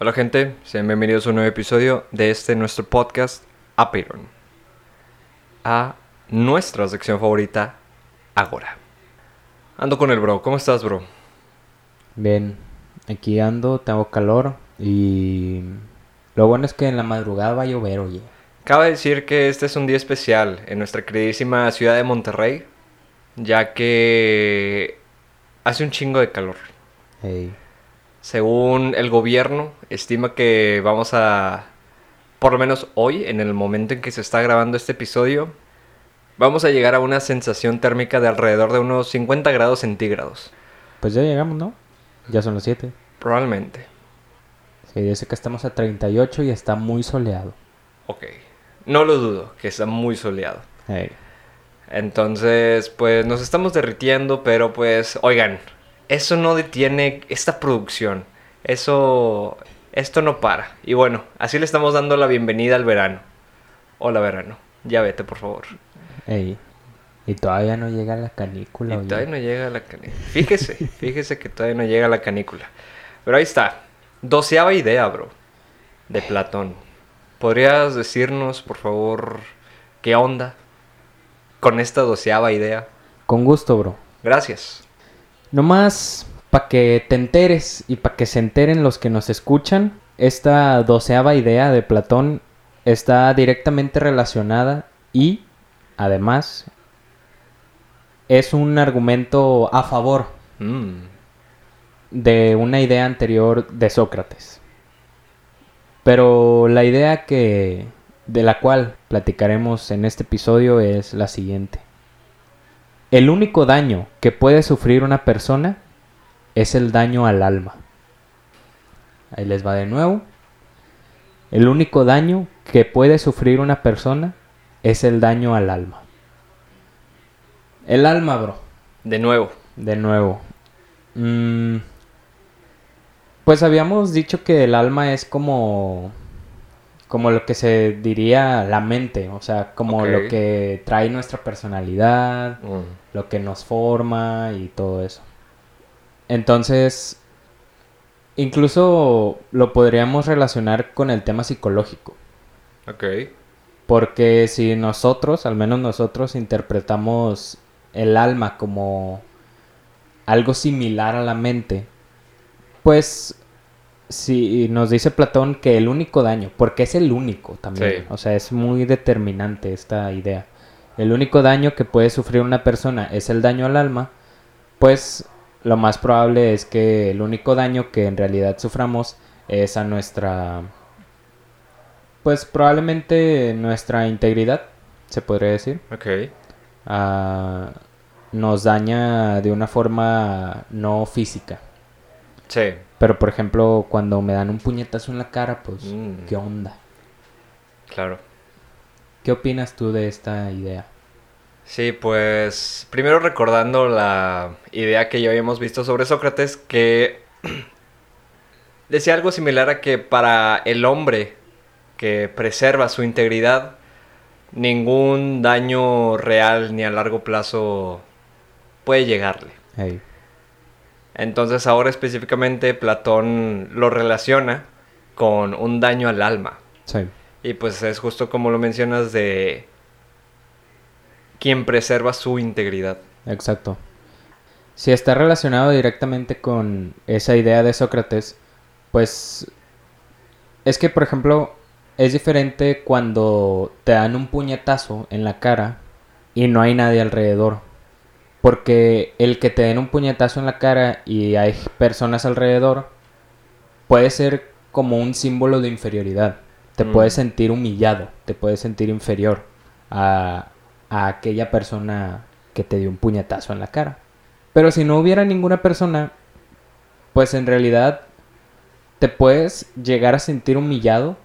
Hola gente, sean bienvenidos a un nuevo episodio de este nuestro podcast Apiron. A nuestra sección favorita, Agora. Ando con el bro, ¿cómo estás bro? Bien, aquí ando, tengo calor y lo bueno es que en la madrugada va a llover, oye. Cabe decir que este es un día especial en nuestra queridísima ciudad de Monterrey, ya que hace un chingo de calor. Ey, Según el gobierno, estima que vamos a, por lo menos hoy, en el momento en que se está grabando este episodio, vamos a llegar a una sensación térmica de alrededor de unos 50 grados centígrados. Pues ya llegamos, ¿no? Ya son las 7. Probablemente. Sí, yo sé que estamos a 38 y está muy soleado. Ok. No lo dudo, que está muy soleado. Entonces, pues nos estamos derritiendo, pero pues, oigan, eso no detiene esta producción. Eso, esto no para. Y bueno, así le estamos dando la bienvenida al verano. Hola verano, ya vete por favor. ey. Y todavía no llega la canícula, Y oye. todavía no llega la canícula. Fíjese, fíjese que todavía no llega la canícula. Pero ahí está. Doceava idea, bro. De Platón. ¿Podrías decirnos, por favor, qué onda con esta doceava idea? Con gusto, bro. Gracias. Nomás para que te enteres y para que se enteren los que nos escuchan, esta doceava idea de Platón está directamente relacionada y, además, es un argumento a favor Mm, de una idea anterior de Sócrates. Pero la idea que de la cual platicaremos en este episodio es la siguiente. El único daño que puede sufrir una persona es el daño al alma. Ahí les va de nuevo. El único daño que puede sufrir una persona es el daño al alma. El alma, bro. De nuevo. De nuevo. Mm, pues habíamos dicho que el alma es como. Como lo que se diría la mente. O sea, como lo que trae nuestra personalidad, Mm, lo que nos forma y todo eso. Entonces. Incluso lo podríamos relacionar con el tema psicológico. ok. Porque si nosotros, al menos nosotros, interpretamos el alma como algo similar a la mente, pues si nos dice Platón que el único daño, porque es el único también, Sí. o sea, es muy determinante esta idea. El único daño que puede sufrir una persona es el daño al alma, pues lo más probable es que el único daño que en realidad suframos es a nuestra pues probablemente nuestra integridad, se podría decir. Ok. ah, nos daña de una forma no física. Sí. Pero por ejemplo, cuando me dan un puñetazo en la cara, pues, Mm. ¿qué onda? Claro. ¿Qué opinas tú de esta idea? Sí, pues primero recordando la idea que ya habíamos visto sobre Sócrates, que decía algo similar a que para el hombre que preserva su integridad, ningún daño real ni a largo plazo puede llegarle. Hey, Entonces ahora específicamente Platón lo relaciona con un daño al alma. sí, Y pues es justo como lo mencionas de quien preserva su integridad. exacto. Si está relacionado directamente con esa idea de Sócrates, pues es que, por ejemplo, es diferente cuando te dan un puñetazo en la cara y no hay nadie alrededor. Porque el que te den un puñetazo en la cara y hay personas alrededor puede ser como un símbolo de inferioridad. Te Mm. puedes sentir humillado, te puedes sentir inferior a, a aquella persona que te dio un puñetazo en la cara. Pero si no hubiera ninguna persona, pues en realidad te puedes llegar a sentir humillado,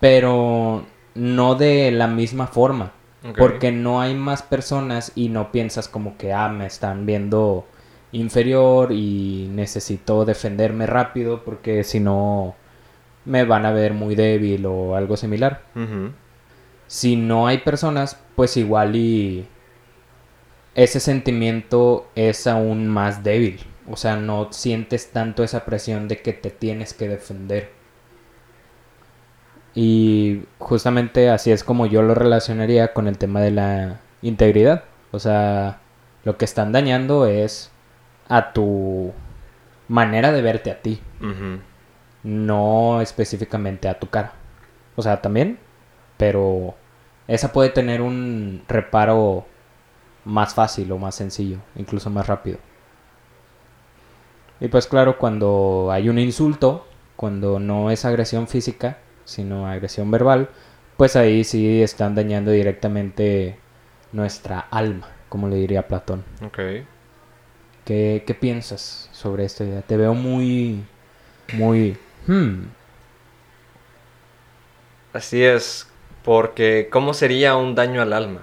pero no de la misma forma. Porque no hay más personas y no piensas como que, ah, me están viendo inferior y necesito defenderme rápido porque si no me van a ver muy débil o algo similar. Si no hay personas, pues igual y ese sentimiento es aún más débil. O sea, no sientes tanto esa presión de que te tienes que defender. Y justamente así es como yo lo relacionaría con el tema de la integridad. O sea, lo que están dañando es a tu manera de verte a ti, no específicamente a tu cara. O sea, también, pero esa puede tener un reparo más fácil o más sencillo, incluso más rápido. Y pues claro, cuando hay un insulto, cuando no es agresión física, sino agresión verbal, pues ahí sí están dañando directamente nuestra alma, como le diría Platón. Ok. ¿Qué, qué piensas sobre esta idea? Te veo muy, muy... hmm, Así es, porque ¿cómo sería un daño al alma?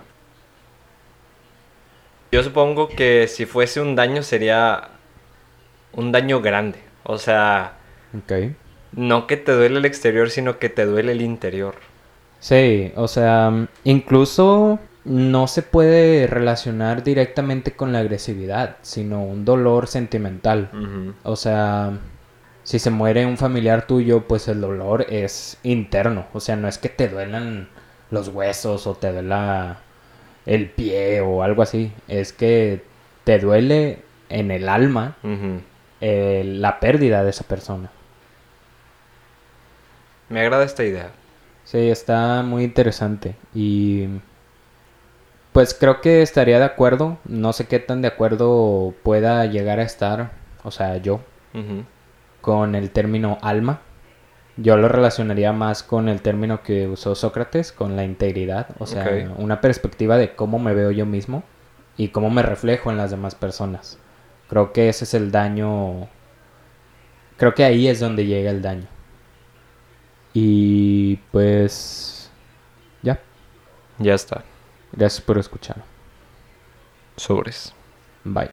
Yo supongo que si fuese un daño sería un daño grande. O sea, ok. No que te duele el exterior, sino que te duele el interior. Sí, o sea, incluso no se puede relacionar directamente con la agresividad, sino un dolor sentimental. O sea, si se muere un familiar tuyo, pues el dolor es interno. O sea, no es que te duelan los huesos o te duela el pie o algo así. Es que te duele en el alma eh, la pérdida de esa persona. Me agrada esta idea. Sí, está muy interesante y pues creo que estaría de acuerdo, no sé qué tan de acuerdo pueda llegar a estar, o sea, yo, con el término alma. Yo lo relacionaría más con el término que usó Sócrates, con la integridad, o sea, una perspectiva de cómo me veo yo mismo y cómo me reflejo en las demás personas. Creo que ese es el daño, creo que ahí es donde llega el daño. Y pues ya, Ya está. gracias por escuchar. Sobres. Bye.